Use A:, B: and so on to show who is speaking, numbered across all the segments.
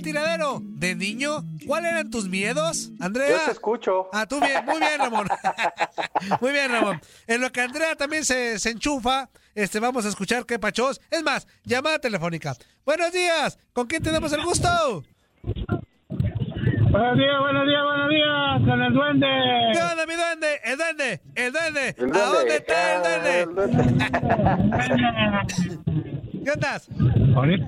A: Del tiradero, de niño, ¿cuáles eran tus miedos, Andrea?
B: Yo te escucho.
A: Ah, tú bien, muy bien, Ramón. muy bien, Ramón. En lo que Andrea también se, se enchufa, este, vamos a escuchar qué pachos. Es más, llamada telefónica. Buenos días, ¿con quién tenemos el gusto?
C: Buenos días, buenos días, buenos días, con el duende.
A: ¿Qué onda, mi duende? El duende, el duende.
B: El
A: ¿A
B: duende.
A: dónde está el
B: Ah,
A: duende? ¿Qué andas?
C: Ahorita,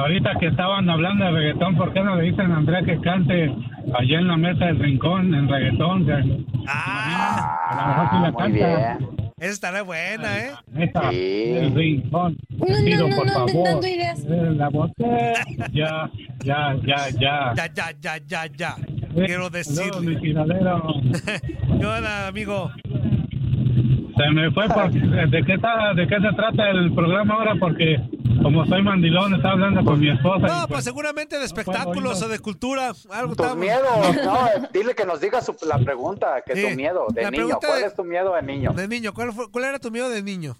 C: ahorita que estaban hablando de reggaetón, ¿por qué no le dicen a Andrea que cante allá en la mesa del rincón en reggaetón? Que
A: Ah,
C: a lo mejor sí la
B: muy
C: canta.
B: bien.
A: esa estará buena, ¿eh?
C: Neta,
B: Sí.
C: el rincón.
D: No,
C: Te
D: no,
C: pido,
D: no,
C: por
D: no,
C: favor.
D: dando ideas.
C: eh, La botella. Ya, ya, ya, ya.
A: Ya, ya, ya, ya, ya.
C: Eh,
A: Quiero
C: saludos,
A: decirle.
C: mi.
A: ¿Qué onda, amigo?
C: Se me fue por, ¿de qué, está, ¿de qué se trata el programa ahora? Porque como soy mandilón, estaba hablando con mi esposa.
A: No,
C: y
A: pues seguramente de espectáculos o de cultura. Algo
B: Tus miedos, no, dile que nos diga su- la pregunta, que
A: Sí.
B: tu miedo de
A: La
B: niño. ¿Cuál
A: de-
B: es tu miedo de niño?
A: De niño, ¿cuál, fue- cuál era tu miedo de niño?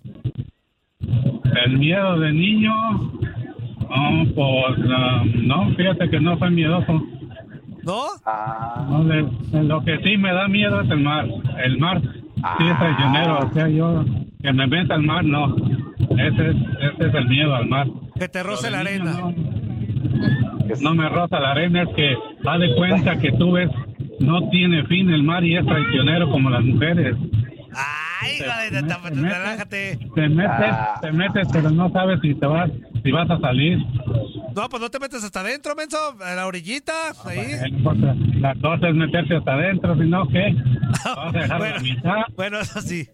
C: El miedo de niño, oh, pues ah, no, fíjate que no fue miedoso.
A: ¿No?
B: Ah,
C: No, de- de lo que sí me da miedo es el mar. El mar sí es traicionero, o sea, yo que me meta al mar, no. Ese es, ese es el miedo al mar.
A: Que te roce la arena.
C: No, no me roza la arena, es que da de cuenta que tú ves, no tiene fin el mar y es traicionero como las mujeres.
A: Ay, de-
C: Te- te
A: relájate.
C: Te metes,
B: Ah.
C: te metes, pero no sabes si te vas, si vas a salir.
A: No, pues no te metes hasta adentro, menso. A la orillita, ahí.
C: Bueno, pues, La cosa es meterse hasta adentro, si no, ¿qué? Vas a dejar
A: Bueno,
C: la mitad.
A: bueno, eso sí.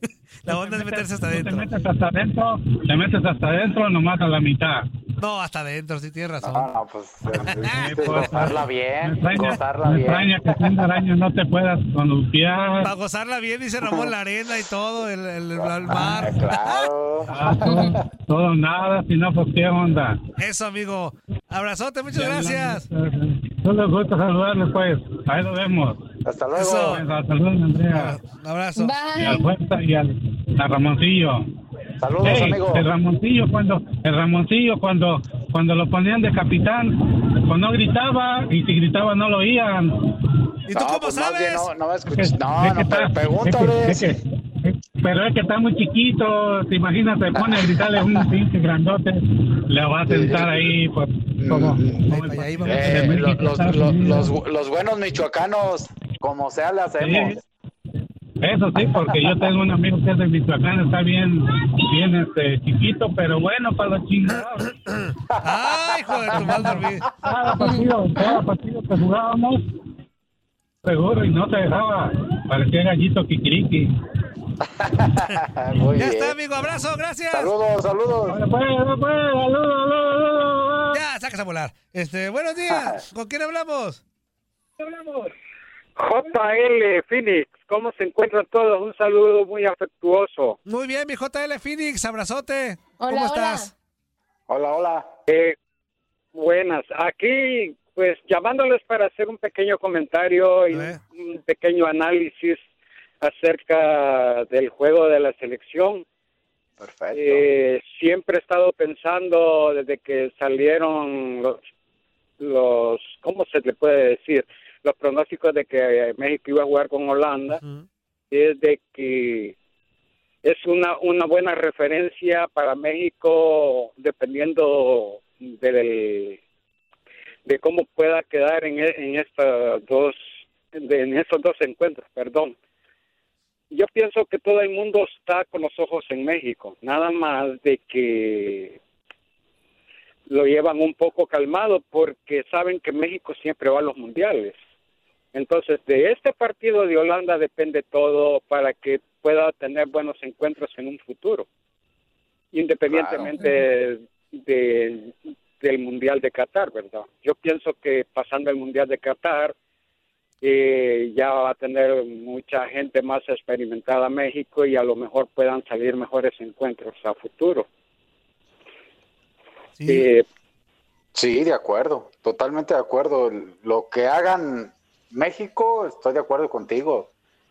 A: La onda es meterse hasta
C: Tú Te
A: adentro.
C: metes hasta adentro, te metes hasta adentro, nomás a la mitad.
A: No, hasta adentro, sí tienes razón.
B: no, no, pues eh,
C: pues,
B: gozarla
C: Me
B: bien,
C: extraña,
B: gozarla
C: me
B: bien.
C: extraña que siendo araña no te puedas columpiar.
A: Para gozarla bien, dice Ramón, la arena y todo, el, el- el
B: Ah,
A: mar.
B: claro.
C: Ah, todo, todo nada, si no, pues qué onda.
A: Eso, amigo. Abrazote, muchas gracias.
C: Solo gusto saludarles, pues. Ahí lo vemos.
B: Hasta luego.
A: Eso.
C: Saludos, Andrea.
A: Un abrazo.
C: Y al. Fuerza y al a Ramoncillo.
B: Saludos,
C: Ey,
B: amigo.
C: El Ramoncillo cuando el Ramoncillo cuando cuando lo ponían de capitán, pues no gritaba y si gritaba no lo oían.
A: ¿Y tú
B: no,
A: cómo
B: pues
A: sabes?
B: no, no
C: Es que-.
B: No,
C: es que
B: no, pero
C: está-
B: pregúntale.
C: es que- es que- es- pero es que está muy chiquito, te imaginas, te pone a gritarle un pinche grandote, le va a sentar ahí, pues, como.
B: Eh, los, los- los- los buenos michoacanos, como sea, le hacemos.
C: Sí. Eso sí, porque yo tengo un amigo que es de Michoacán, está bien, bien este, chiquito, pero bueno para los chingados.
A: ¡Ay, hijo de tu mal dormir!
C: Cada partido, cada partido que jugábamos, seguro, y no te dejaba, parecía gallito kikiriki.
B: Muy
A: Ya
B: bien.
A: está, amigo. Abrazo, gracias.
B: Saludos, saludos.
C: Pues, pues, saludos, saludos, saludos.
A: Ya, sacas a volar. Este, buenos días. ¿Con quién hablamos?
D: JL Phoenix, ¿cómo se encuentran todos? Un saludo muy afectuoso.
A: Muy bien, mi JL Phoenix. Abrazote.
E: Hola,
A: ¿Cómo estás?
B: Hola, hola.
D: Eh, buenas, aquí pues llamándoles para hacer un pequeño comentario y un pequeño análisis acerca del juego de la selección.
B: Perfecto.
D: Eh, siempre he estado pensando desde que salieron los, los, ¿cómo se le puede decir? Los pronósticos de que México iba a jugar con Holanda, es de que es una, una buena referencia para México dependiendo del, de cómo pueda quedar en, en estas dos en estos dos encuentros, perdón. Yo pienso que todo el mundo está con los ojos en México, nada más de que lo llevan un poco calmado porque saben que México siempre va a los mundiales. Entonces, de este partido de Holanda depende todo para que pueda tener buenos encuentros en un futuro, independientemente de- del Mundial de Qatar, ¿verdad? Yo pienso que pasando el Mundial de Qatar, eh, ya va a tener mucha gente más experimentada México y a lo mejor puedan salir mejores encuentros a futuro.
A: Sí.
D: Eh,
B: Sí, de acuerdo, totalmente de acuerdo. Lo que hagan México, estoy de acuerdo contigo,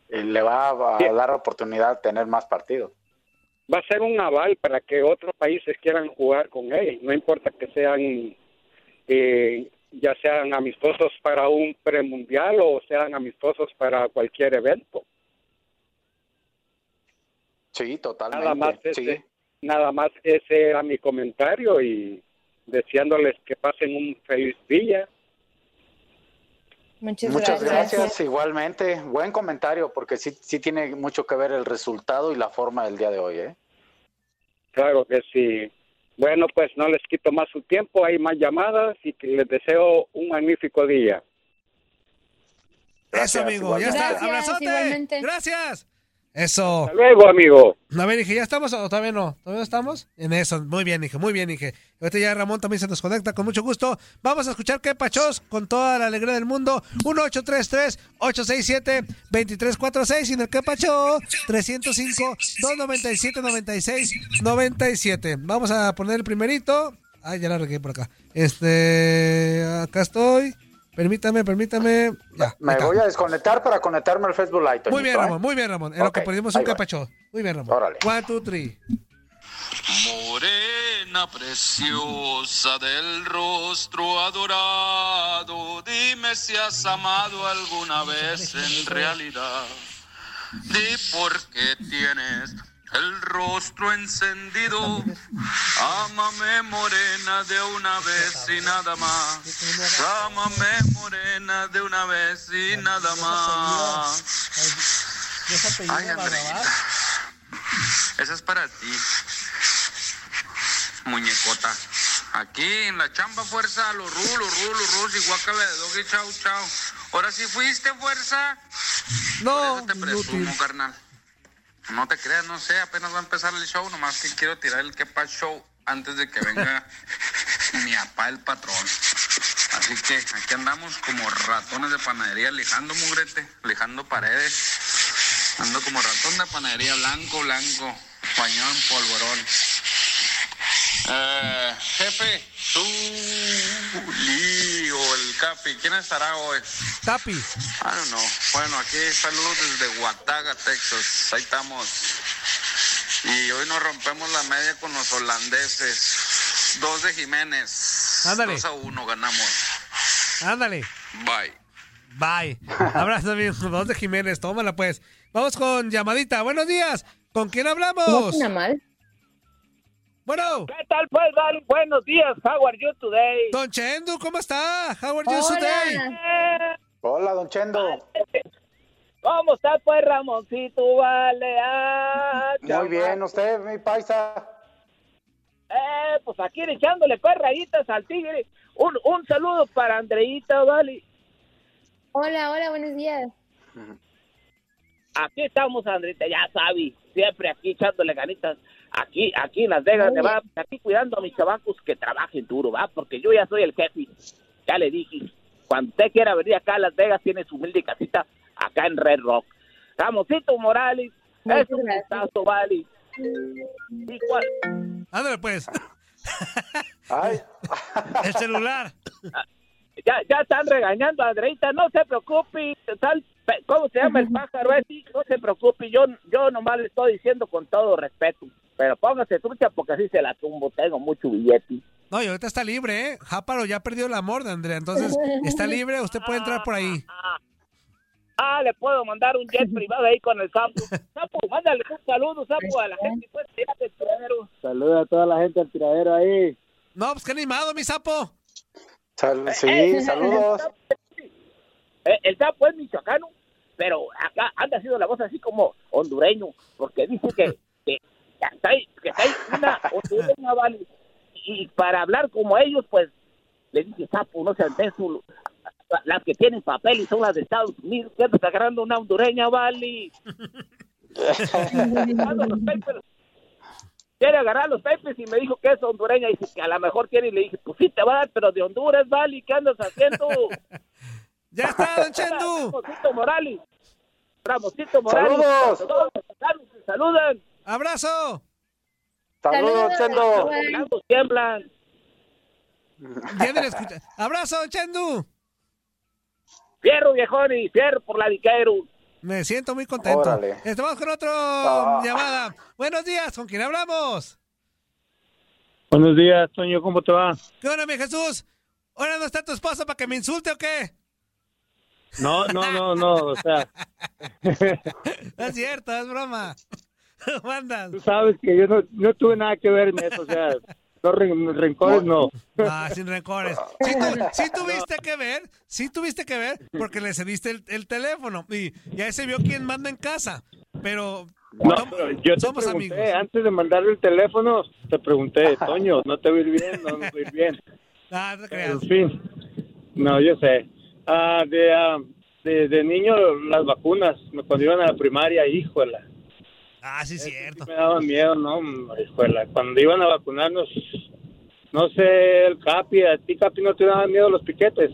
B: eh, le va a, dar oportunidad de tener más partidos.
D: va a ser un aval para que otros países quieran jugar con él. No importa que sean, eh, ya sean amistosos para un premundial o sean amistosos para cualquier evento.
B: Sí, totalmente.
D: Nada más
B: sí.
D: ese, nada más ese era mi comentario y deseándoles que pasen un feliz día.
E: Muchas,
B: Muchas
E: gracias.
B: gracias, igualmente. Buen comentario, porque sí, sí tiene mucho que ver el resultado y la forma del día de hoy, ¿eh?
D: Claro que sí. Bueno, pues no les quito más su tiempo, hay más llamadas y que les deseo un magnífico día.
A: Eso, amigo. Ya está.
E: Gracias,
A: Abrazote.
E: igualmente.
A: Gracias. Eso.
D: Hasta luego, amigo.
A: A ver, dije, ¿ya estamos o todavía no? ¿Todavía no estamos? En eso. Muy bien, dije, muy bien, dije. Ahorita ya Ramón también se nos conecta con mucho gusto. Vamos a escuchar qué pachos con toda la alegría del mundo. 1-833-867-2346 y en el que pacho 305-297-96-97. Vamos a poner el primerito. Ay, ya la regué por acá. Este, acá estoy. Permítame, permítame. Ya.
B: Me voy a desconectar para conectarme al Facebook Live.
A: Muy bien. Ramón, muy bien, Ramón. En lo que perdimos un capacho. Muy bien, Ramón.
B: Órale.
A: One, two, three.
F: Morena preciosa del rostro adorado, dime si has amado alguna vez en realidad. Di por qué tienes el rostro encendido. Ámame morena de una vez y nada más. Ámame morena de una vez y nada más. Ay, Andreita. Esa es para ti, muñecota. Aquí en la chamba, fuerza, los ru, los ru, los ru, y de doggy, chau, chau. Ahora sí fuiste, fuerza.
A: No,
F: Por eso te presumo,
A: inútil.
F: carnal. No te creas, no sé, apenas va a empezar el show, nomás que quiero tirar el quepa show antes de que venga mi papá, el patrón. Así que aquí andamos como ratones de panadería, lijando mugrete, lijando paredes. Ando como ratón de panadería, blanco, blanco, en polvorón. Eh, jefe, tú, Lee o el Capi, ¿quién estará hoy?
A: Capi.
F: I don't know. Bueno, aquí saludos desde Huataga, Texas. Ahí estamos. Y hoy nos rompemos la media con los holandeses. Dos de Jiménez.
A: Ándale.
F: Dos a uno ganamos.
A: Ándale.
F: Bye.
A: Bye. Abrazo, amigo. Dos de Jiménez. Tómala, pues. Vamos con llamadita. Buenos días. ¿Con quién
E: No
A: hablamos?
E: suena mal.
A: Bueno.
G: ¿Qué tal, pues, Dan? Buenos días. How are you today?
A: Don Chendo, ¿cómo está? How are you
E: Hola.
A: today?
B: Hola, don Chendo.
G: ¿Cómo está pues Ramoncito? Vale. Ah,
B: Muy bien, usted, mi paisa.
G: Eh, pues aquí echándole pues rayitas al tigre. Un, un saludo para Andreita, vale.
E: Hola, hola, buenos días.
G: Aquí estamos, Andreita, ya sabes. Siempre aquí echándole ganitas. Aquí, aquí en Las Vegas,
E: Oye.
G: va, aquí cuidando a mis chavacos que trabajen duro, ¿va? Porque yo ya soy el jefe. Ya le dije. Cuando usted quiera venir acá a Las Vegas, tiene su humilde casita acá en Red Rock. Ramoncito Morales,
E: Muchas
G: es un gustazo, vale. ¿Y cuál?
A: Ándale, pues.
B: Ay,
A: El celular.
G: Ya, ya están regañando a Andreita, no se preocupe, tal, ¿cómo se llama el pájaro ese? No se preocupe, yo, yo nomás le estoy diciendo con todo respeto, pero póngase trucha porque así se la tumbo, tengo mucho billete.
A: No, y ahorita está libre, ¿eh? Jáparo ya perdió el amor de Andrea, entonces está libre, usted puede entrar por ahí.
G: Ah, le puedo mandar un jet privado ahí con el sapo. Sapo, mándale un saludo, sapo, a la gente, pues, allá del tiradero.
H: Saluda a toda la gente del tiradero ahí.
A: No, pues qué animado, mi sapo.
B: sal-
G: Eh,
B: sí,
G: eh,
B: saludos.
G: Eh, el sapo es michoacano, pero acá anda haciendo la voz así como hondureño, porque dice que, que hay, que hay una hondureña, vale. Y para hablar como ellos, pues, le dice sapo, no sean densos. Las que tienen papel y son las de Estados Unidos, que andas agarrando una hondureña, vale. Agarrando los papers. Quiere agarrar los papers y me dijo que es hondureña y dice que a lo mejor quiere y le dije, pues sí te va a dar, pero de Honduras, vale, ¿qué andas haciendo?
A: Ya está, don Chendu.
G: Ramosito Morales. Ramosito Morales.
B: Saludos.
G: Todos saludan.
A: ¡Abrazo!
B: Saludos, Chendo.
G: Tiemblan.
A: ¡Abrazo, Chendu!
G: Fierro, viejón, y fierro por la diquero.
A: Me siento muy contento.
B: Órale.
A: Estamos con otro
B: Ah.
A: llamada. Buenos días, ¿con quién hablamos?
H: Buenos días, Toño, ¿cómo te va?
A: ¿Qué onda, mi Jesús? ¿Ahora no está tu esposa para que me insulte o qué?
H: No, no, no, no, o sea,
A: No es cierto, es broma. ¿Cómo andas?
H: tú sabes que yo no, no tuve nada que ver en eso, o sea, no ren- rencores no.
A: Ah, sin rencores. Sí, tu- sí tuviste que ver, sí tuviste que ver, porque le cediste el, el teléfono y ya se vio quién manda en casa. Pero,
H: No, pero yo te
A: somos
H: pregunté,
A: amigos.
H: antes de mandarle el teléfono, te pregunté, Toño, ¿no te va a ir bien? No, no te va a ir bien.
A: Ah, no te
H: En
A: creas.
H: fin, no, yo sé. De, ah, de, de niño, las vacunas, cuando iban a la primaria, híjola,
A: Ah, sí, cierto.
H: me daban miedo, ¿no? Híjola, cuando iban a vacunarnos, no sé, el Capi, a ti, Capi, ¿no te daban miedo los piquetes?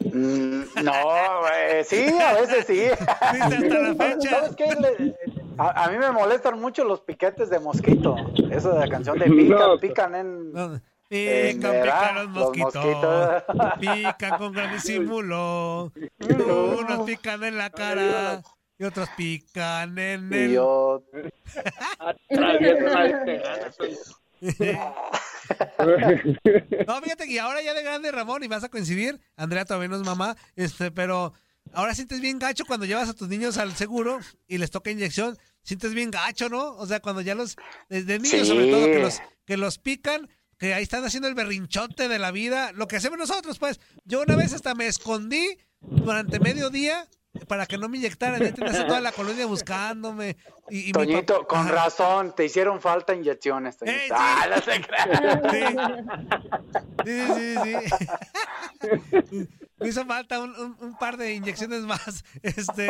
B: Mm, no, güey, sí, a veces sí.
A: Hasta la fecha.
B: ¿Sabes qué? Le- a, a mí me molestan mucho los piquetes de mosquito. Esa de la canción de pican,
H: No.
B: pican en...
A: No,
B: Eh,
A: Pican, pican los
B: Los
A: mosquitos.
B: mosquitos.
A: Pican con gran disimulo. Unos pican en la cara y otros pican en
B: Y
A: el.
B: yo...
H: Al terreno.
A: No, fíjate que ahora ya de grande, Ramón, y vas a coincidir. Andrea todavía no es mamá, este, pero ahora sientes bien gacho cuando llevas a tus niños al seguro y les toca inyección. Sientes bien gacho, ¿no? O sea, cuando ya los, desde niños
B: Sí.
A: sobre todo, que los, que los pican, que ahí están haciendo el berrinchote de la vida, lo que hacemos nosotros, pues. Yo una vez hasta me escondí durante medio día para que no me inyectaran. Ya tenías toda la colonia buscándome. Y,
B: Toñito,
A: papá-
B: con razón, te hicieron falta inyecciones, Toñito.
A: Sí.
B: Ah, no se crea.
A: Sí, sí, sí. sí. Me hizo falta un, par de inyecciones más. Este,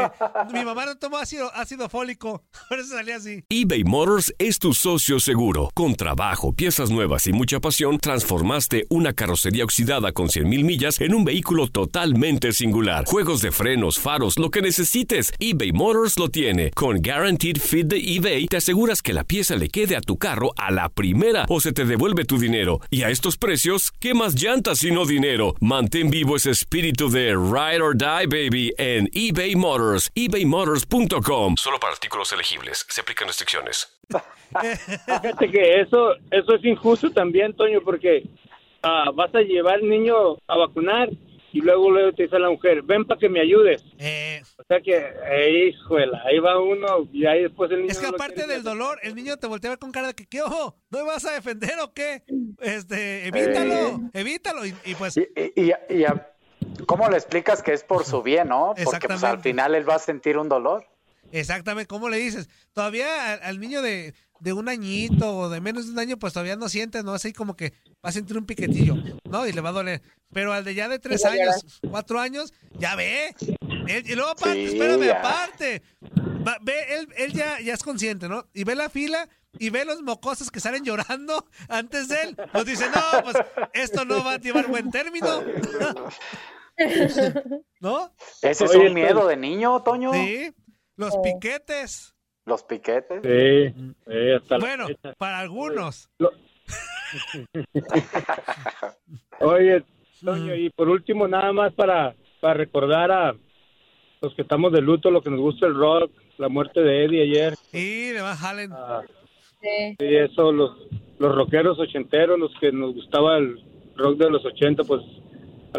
A: mi mamá no tomó ácido, ácido fólico, por eso salía así.
I: eBay Motors es tu socio seguro. Con trabajo, piezas nuevas y mucha pasión, transformaste una carrocería oxidada con 100.000 millas en un vehículo totalmente singular. Juegos de frenos, faros, lo que necesites, eBay Motors lo tiene. Con Guaranteed Fit de eBay, te aseguras que la pieza le quede a tu carro a la primera o se te devuelve tu dinero. Y a estos precios, ¿qué más llantas y no dinero? Mantén vivo ese espíritu de Ride or Die, baby, en eBay Motors. ebaymotors.com. Solo para artículos elegibles. Se aplican restricciones.
H: Fíjate que eso, eso es injusto también, Toño, porque ah, vas a llevar al niño a vacunar y luego luego te dice la mujer, ven para que me ayudes.
A: Eh,
H: O sea que, eh, híjole, ahí va uno y ahí después el niño...
A: es que
H: no
A: aparte del dolor, el niño te voltea a ver con cara de que, ¿qué ojo? ¿No me vas a defender o qué? Este, evítalo, evítalo. Y, y pues,
B: Y, y- y a- ¿Cómo le explicas que es por su bien, no? Porque pues, al
A: Exactamente.
B: final él va a sentir un dolor.
A: Exactamente, ¿cómo le dices? Todavía al, al niño de, de un añito o de menos de un año, pues todavía no siente, ¿no? Así como que va a sentir un piquetillo, ¿no? Y le va a doler. Pero al de ya de tres años, cuatro años, ya ve. Él- y luego aparte,
B: Sí,
A: espérame,
B: ya.
A: aparte. Va- ve, él, él ya, ya es consciente, ¿no? Y ve la fila y ve los mocosos que salen llorando antes de él. Pues dice, no, pues esto no va a llevar buen término. ¿No?
B: Ese es
H: Oye,
B: un miedo de niño, Toño.
A: Sí, los piquetes.
B: Los piquetes.
H: Sí, sí, hasta
A: Bueno, para algunos.
H: Oye, Toño, y por último, nada más para, para recordar a los que estamos de luto, lo que nos gusta el rock, la muerte de Eddie ayer.
A: Y de Van Halen.
E: Sí.
H: Y eso, los, los rockeros ochenteros, los que nos gustaba el rock de los ochenta, pues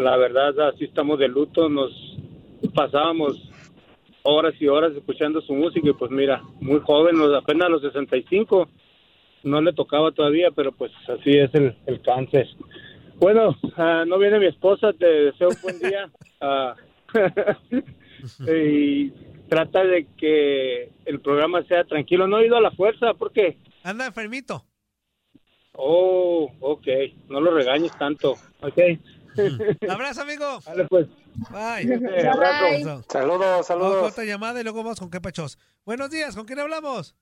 H: la verdad, así estamos de luto, nos pasábamos horas y horas escuchando su música y pues mira, muy joven, los- apenas a los 65, no le tocaba todavía, pero pues así es el, el cáncer. Bueno, ah, no viene mi esposa, te deseo un buen día. Ah, y trata de que el programa sea tranquilo. No he ido a la fuerza, ¿por qué?
A: Anda enfermito.
H: Oh, ok. No lo regañes tanto. Ok.
A: Abrazo, amigo.
H: Dale, pues.
A: Bye.
H: Bye.
A: Abrazo.
B: Saludos, saludos.
A: otra llamada y luego vamos con qué pachos. Buenos días, ¿con quién hablamos?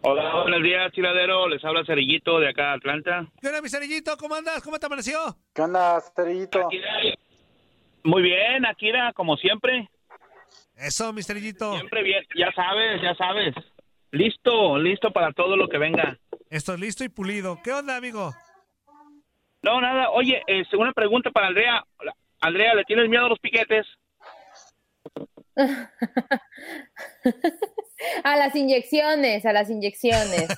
J: Hola, buenos días, tiradero. Les habla Cerillito de acá Atlanta.
A: ¿Qué onda, mi cerillito? ¿Cómo andas? ¿Cómo te amaneció?
B: ¿Qué onda, Cerillito?
J: Muy bien, Akira, como siempre.
A: Eso, mi cerillito.
J: Siempre bien, ya sabes, ya sabes. Listo, listo para todo lo que venga.
A: Estoy listo y pulido. ¿Qué onda, amigo?
J: No, nada. Oye, es una pregunta para Andrea. Andrea, ¿le tienes miedo a los piquetes?
E: A las inyecciones, a las inyecciones.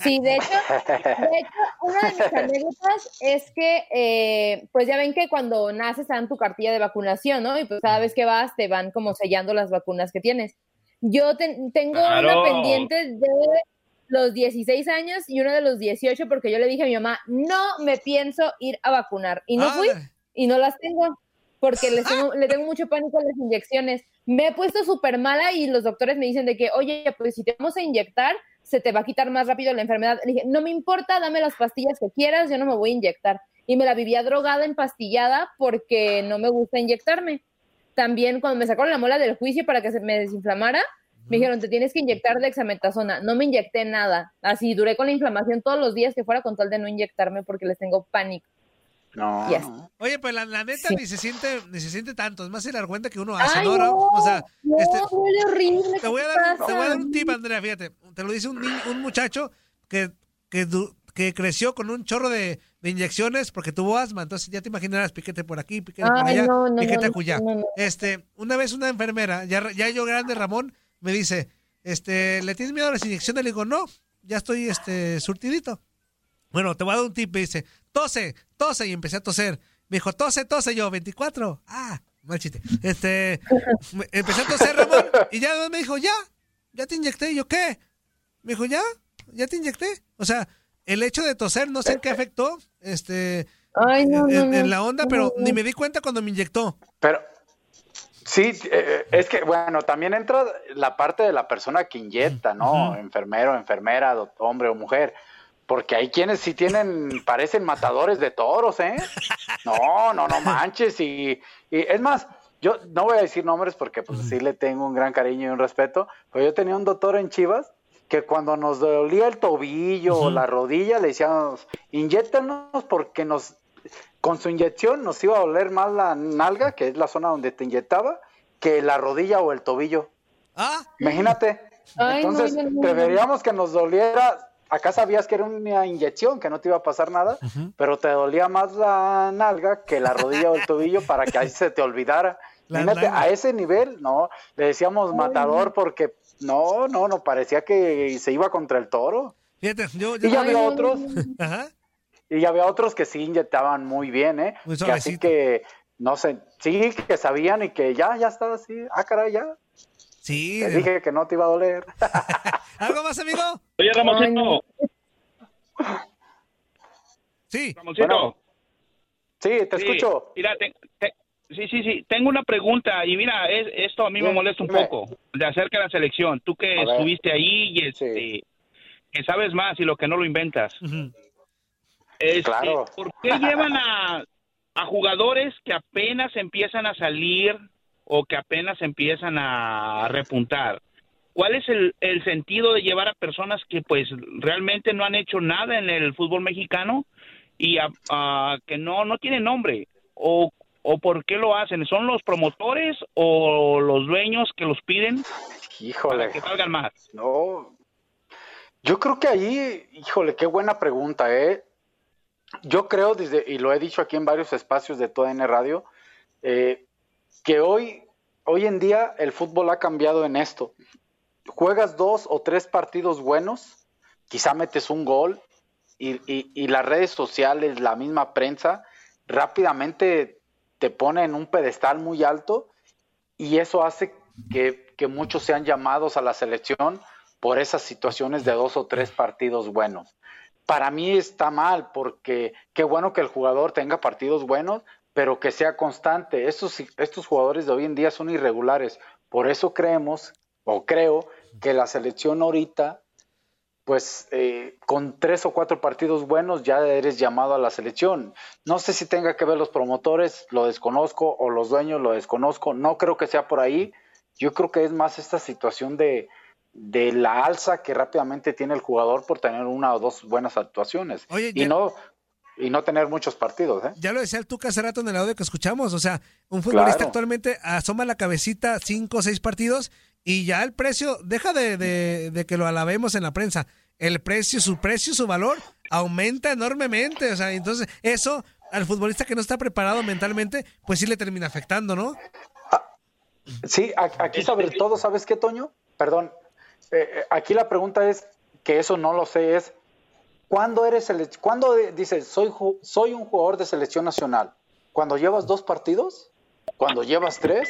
E: Sí, de hecho, de hecho, una de mis anécdotas es que, eh, pues ya ven que cuando naces te dan tu cartilla de vacunación, ¿no? Y pues cada vez que vas te van como sellando las vacunas que tienes. Yo ten- tengo
J: Claro.
E: una pendiente de los 16 años y una de los 18 porque yo le dije a mi mamá, no me pienso ir a vacunar. Y no fui y no las tengo porque les tengo- le tengo mucho pánico a las inyecciones. Me he puesto súper mala y los doctores me dicen de que, oye, pues si te vamos a inyectar, se te va a quitar más rápido la enfermedad. Le dije, no me importa, dame las pastillas que quieras, yo no me voy a inyectar. Y me la vivía drogada, empastillada, porque no me gusta inyectarme. También cuando me sacaron la muela del juicio para que se me desinflamara, me dijeron, te tienes que inyectar dexametasona. No me inyecté nada. Así duré con la inflamación todos los días que fuera con tal de no inyectarme porque les tengo pánico.
B: No.
E: Yes.
A: Oye, pues la, la neta
E: Sí.
A: ni se siente ni se siente tanto. Es más el argüente que uno hace,
E: Ay,
A: ¿no?
E: no,
A: O sea,
E: no,
A: este,
E: huele horrible.
A: te voy, a
E: ¿qué
A: dar, te voy a dar un tip, Andrea, fíjate. Te lo dice un, niño- un muchacho que, que, que creció con un chorro de, de inyecciones porque tuvo asma. Entonces ya te imaginarás, piquete por aquí, piquete por allá,
E: no, no,
A: piquete acullá.
E: no.
A: Este, una vez una enfermera, ya, ya yo grande, Ramón, me dice, este, ¿le tienes miedo a las inyecciones? Le digo, no, ya estoy este, surtidito. Bueno, te voy a dar un tip. Me dice, tose, tose. Y empecé a toser. Me dijo, tose, tose. Yo, 24. Ah, mal chiste. Este, empecé a toser, Ramón. Y ya me dijo, ya, ya te inyecté. Y yo, ¿qué? Me dijo, ya, ya te inyecté. O sea, el hecho de toser, no sé en qué afectó, este,
E: Ay, no,
A: en,
E: no,
A: en
E: no,
A: la onda,
E: no,
A: pero ni me di cuenta cuando me inyectó.
B: Pero sí, eh, es que, bueno, también entra la parte de la persona que inyecta, ¿no? Enfermero, enfermera, hombre o mujer. Porque hay quienes sí tienen, parecen matadores de toros, ¿eh? No, no, no manches. Y, y es más, yo no voy a decir nombres porque pues sí le tengo un gran cariño y un respeto, pero yo tenía un doctor en Chivas que cuando nos dolía el tobillo o la rodilla le decíamos, inyéctanos porque nos, con su inyección nos iba a doler más la nalga, que es la zona donde te inyectaba, que la rodilla o el tobillo.
A: Ah,
B: Imagínate.
E: Ay,
B: Entonces,
E: no, no, no.
B: preferíamos que nos doliera. Acá sabías que era una inyección, que no te iba a pasar nada, pero te dolía más la nalga que la rodilla o el tobillo para que ahí se te olvidara.
A: La
B: Imagínate,
A: nalga.
B: a ese nivel, no, le decíamos matador porque no, no, no, parecía que se iba contra el toro.
A: Fíjate, yo, yo
B: Y ya había otros,
A: Ajá.
B: y ya había otros que sí inyectaban muy bien, ¿eh?
A: Muy
B: Que así que, no sé, sí, que sabían y que ya, ya estaba así, ah, caray, ya.
A: Sí.
B: Te dije que no te iba a doler.
A: ¿Algo más, amigo?
J: Oye, Ramoncito.
A: Sí.
J: Ramoncito.
B: Bueno. Sí, te
J: Sí,
B: escucho.
J: Mira, te- te- Sí, sí, sí. Tengo una pregunta y mira, es- esto a mí me molesta un poco de acerca de la selección. Tú que estuviste ahí y este, que sabes más y lo que no lo inventas. Este,
B: Claro.
J: ¿Por qué llevan a, a jugadores que apenas empiezan a salir o que apenas empiezan a repuntar? ¿Cuál es el, el sentido de llevar a personas que pues realmente no han hecho nada en el fútbol mexicano y a- a que no, no tienen nombre? ¿O, ¿O por qué lo hacen? ¿Son los promotores o los dueños que los piden
B: Híjole.
J: para que valgan más?
B: No. Yo creo que ahí, híjole, qué buena pregunta, ¿eh? Yo creo, desde, y lo he dicho aquí en varios espacios de toda N Radio, eh, que hoy, hoy en día el fútbol ha cambiado en esto. Juegas dos o tres partidos buenos, quizá metes un gol, y, y- y las redes sociales, la misma prensa, rápidamente te pone en un pedestal muy alto y eso hace que, que muchos sean llamados a la selección por esas situaciones de dos o tres partidos buenos. Para mí está mal porque qué bueno que el jugador tenga partidos buenos, pero que sea constante. Estos, estos jugadores de hoy en día son irregulares. Por eso creemos, o creo, que la selección ahorita, pues eh, con tres o cuatro partidos buenos ya eres llamado a la selección. No sé si tenga que ver los promotores, lo desconozco, o los dueños, lo desconozco. No creo que sea por ahí. Yo creo que es más esta situación de, de la alza que rápidamente tiene el jugador por tener una o dos buenas actuaciones.
A: Oye,
B: y
A: ya-
B: no y no tener muchos partidos, ¿eh?
A: Ya lo decía el Tuca hace rato en el audio que escuchamos. O sea, un futbolista
B: Claro.
A: actualmente asoma la cabecita cinco o seis partidos y ya el precio, deja de, de- de que lo alabemos en la prensa. El precio, su precio, su valor aumenta enormemente. O sea, entonces eso al futbolista que no está preparado mentalmente, pues sí le termina afectando, ¿no?
B: Sí, a- aquí sobre todo, ¿sabes qué, Toño? Perdón. Eh, eh, aquí la pregunta es, que eso no lo sé, es, ¿cuándo eres sele- ¿Cuándo dices, soy, ju- soy un jugador de selección nacional? ¿Cuando llevas dos partidos? ¿Cuando llevas tres?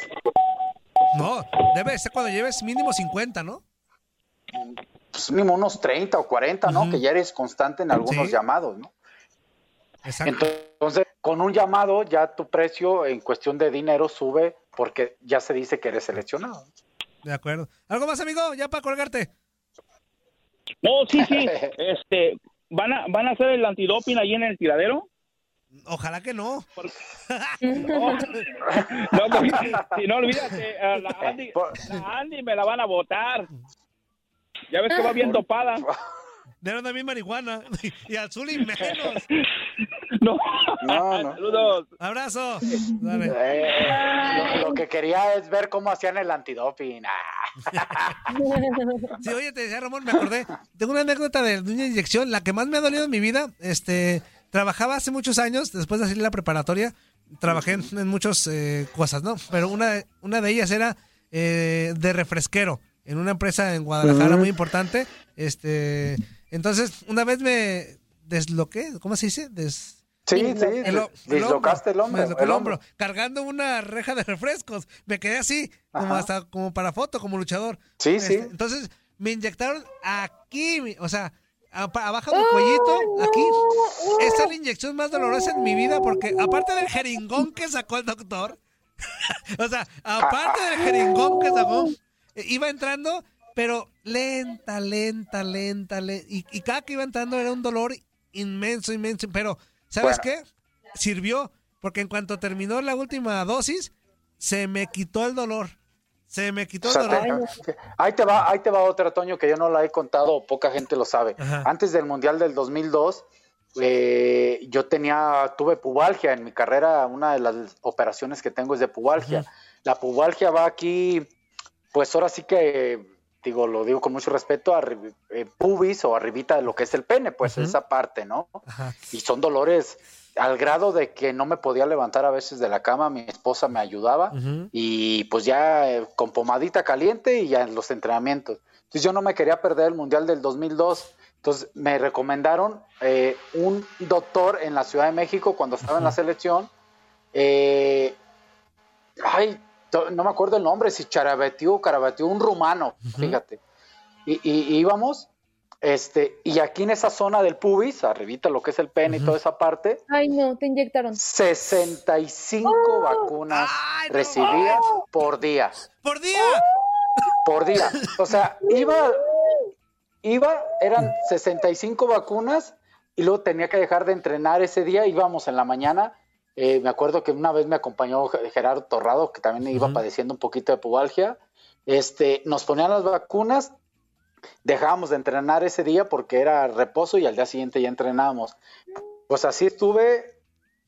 A: No, debe ser cuando lleves mínimo 50, ¿no?
B: Pues mínimo unos 30 o 40, ¿no? Que ya eres constante en algunos
A: Sí.
B: llamados, ¿no?
A: Exacto.
B: Entonces, con un llamado ya tu precio en cuestión de dinero sube porque ya se dice que eres seleccionado.
A: De acuerdo. ¿Algo más, amigo? Ya para colgarte.
J: No, sí, sí. Este, ¿van a, ¿Van a hacer el antidoping ahí en el tiradero?
A: Ojalá que no.
J: No, no, porque si no, olvídate, a la Andy, la Andy me la van a votar. Ya ves que va bien dopada.
A: Dieron mí marihuana. Y al Zuli menos.
J: No.
B: No, no.
J: Saludos.
A: Abrazo. Dale.
B: Eh, lo, lo que quería es ver cómo hacían el antidoping. Ah.
A: Sí, oye, te decía Ramón, me acordé. Tengo una anécdota de una inyección, la que más me ha dolido en mi vida. Este, trabajaba hace muchos años, después de salir de la preparatoria, trabajé en, en muchas eh, cosas, ¿no? Pero una, una de ellas era eh, de refresquero en una empresa en Guadalajara muy importante. Este, entonces, una vez me desloqué, ¿cómo se dice? Des,
B: Sí, sí,
A: el
B: dislocaste el hombro, el
A: el
B: hombro.
A: cargando una reja de refrescos. Me quedé así, como hasta como para foto, como luchador.
B: Sí,
A: Este,
B: sí.
A: Entonces, me inyectaron aquí, o sea, abajo del cuellito, aquí. Esta es la inyección más dolorosa en mi vida porque aparte del jeringón que sacó el doctor, o sea, aparte del jeringón que sacó, eh, iba entrando, pero lenta, lenta, lenta, lenta. Y, y cada que iba entrando era un dolor inmenso, inmenso. Pero, ¿sabes
B: Bueno.
A: qué? Sirvió, porque en cuanto terminó la última dosis, se me quitó el dolor. Se me quitó
B: O
A: el
B: sea, te- ahí te va, ahí te va otra, Toño, que yo no la he contado, poca gente lo sabe.
A: Ajá.
B: Antes del Mundial del 2002, eh, yo tenía, tuve pubalgia en mi carrera, una de las operaciones que tengo es de pubalgia. La pubalgia va aquí, pues ahora sí que, digo, lo digo con mucho respeto, arri- eh, pubis o arribita de lo que es el pene, pues esa parte, ¿no? Y son dolores al grado de que no me podía levantar a veces de la cama, mi esposa me ayudaba y pues ya eh, con pomadita caliente y ya en los entrenamientos. Entonces yo no me quería perder el Mundial del 2002. Entonces me recomendaron eh, un doctor en la Ciudad de México cuando estaba en la selección. eh, ay, no me acuerdo el nombre, si Charabetiu o un rumano, fíjate. Y, y- y íbamos, Este, y aquí en esa zona del pubis, arribita lo que es el pene y toda esa parte,
E: Ay, no, te inyectaron.
B: 65 vacunas recibidas por día.
A: ¡Por día!
B: Por día. O sea, iba, iba, eran 65 vacunas y luego tenía que dejar de entrenar ese día, íbamos en la mañana. eh, me acuerdo que una vez me acompañó Ge- Gerardo Torrado, que también iba padeciendo un poquito de pubalgia. Este, nos ponían las vacunas, dejábamos de entrenar ese día porque era reposo y al día siguiente ya entrenábamos. Pues así estuve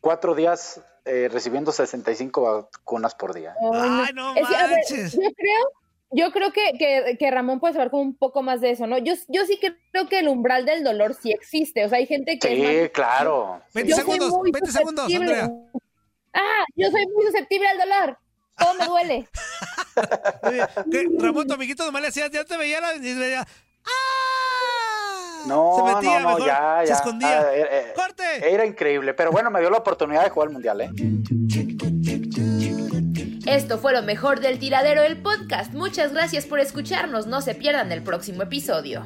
B: cuatro días eh, recibiendo 65 vacunas por día.
E: Ay, no. Es que, a ver, yo creo, yo creo que, que, que Ramón puede saber como un poco más de eso, ¿no? Yo, yo sí creo que el umbral del dolor sí existe. O sea, hay gente que. es
B: Sí,
E: más-
B: claro.
E: Yo
A: 20
E: soy
A: segundos,
E: muy
A: 20 segundos,
E: susceptible.
A: Andrea.
E: Ah, yo soy muy susceptible al dolor. Todo me duele.
A: ¿Qué? Ramón, tu amiguito nomás le hacía, ya te veía la... veía,
B: No,
A: Se metía
B: no, no,
A: mejor,
B: ya,
A: se
B: ya.
A: escondía.
B: Ah, eh, eh, Era increíble, pero bueno, me dio la oportunidad de jugar al mundial, ¿eh?
K: Esto fue lo mejor del tiradero del podcast. Muchas gracias por escucharnos. No se pierdan el próximo episodio.